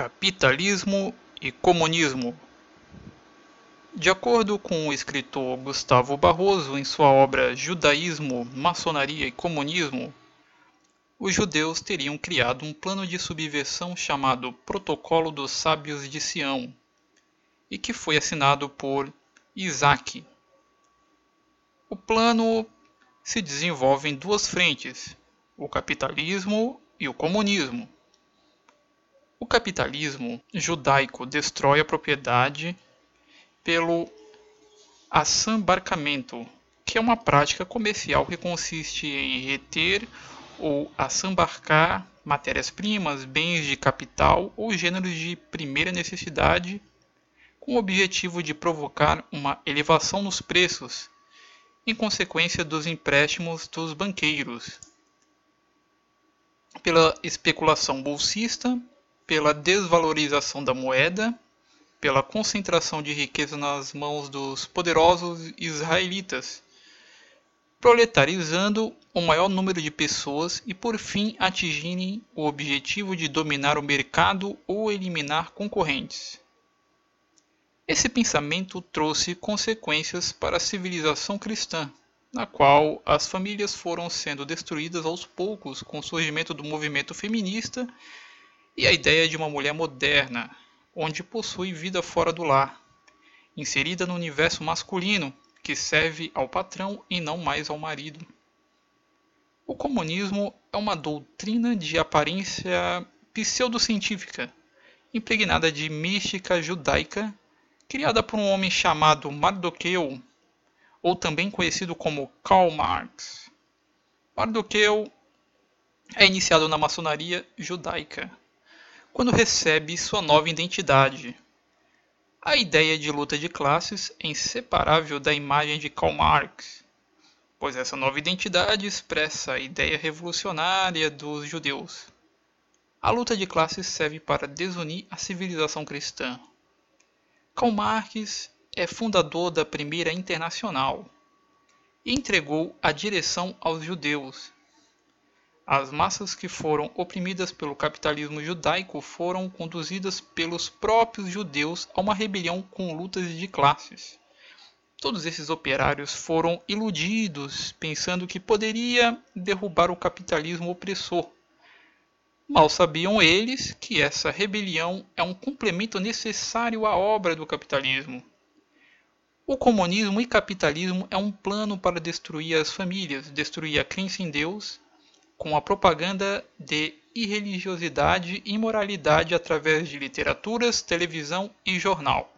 Capitalismo e comunismo. De acordo com o escritor Gustavo Barroso em sua obra Judaísmo, Maçonaria e Comunismo, os judeus teriam criado um plano de subversão chamado Protocolo dos Sábios de Sião, e que foi assinado por Isaac. O plano se desenvolve em duas frentes: o capitalismo e o comunismo. O capitalismo judaico destrói a propriedade pelo assambarcamento, que é uma prática comercial que consiste em reter ou assambarcar matérias-primas, bens de capital ou gêneros de primeira necessidade, com o objetivo de provocar uma elevação nos preços, em consequência dos empréstimos dos banqueiros. Pela especulação bolsista, pela desvalorização da moeda, pela concentração de riqueza nas mãos dos poderosos israelitas, proletarizando o maior número de pessoas e por fim atingirem o objetivo de dominar o mercado ou eliminar concorrentes. Esse pensamento trouxe consequências para a civilização cristã, na qual as famílias foram sendo destruídas aos poucos com o surgimento do movimento feminista e a ideia de uma mulher moderna, onde possui vida fora do lar, inserida no universo masculino, que serve ao patrão e não mais ao marido. O comunismo é uma doutrina de aparência pseudocientífica, impregnada de mística judaica, criada por um homem chamado Mardoqueu, ou também conhecido como Karl Marx. Mardoqueu é iniciado na maçonaria judaica quando recebe sua nova identidade. A ideia de luta de classes é inseparável da imagem de Karl Marx, pois essa nova identidade expressa a ideia revolucionária dos judeus. A luta de classes serve para desunir a civilização cristã. Karl Marx é fundador da Primeira Internacional e entregou a direção aos judeus, as massas que foram oprimidas pelo capitalismo judaico foram conduzidas pelos próprios judeus a uma rebelião com lutas de classes. Todos esses operários foram iludidos, pensando que poderia derrubar o capitalismo opressor. Mal sabiam eles que essa rebelião é um complemento necessário à obra do capitalismo. O comunismo e capitalismo é um plano para destruir as famílias, destruir a crença em Deus com a propaganda de irreligiosidade e imoralidade através de literaturas, televisão e jornal.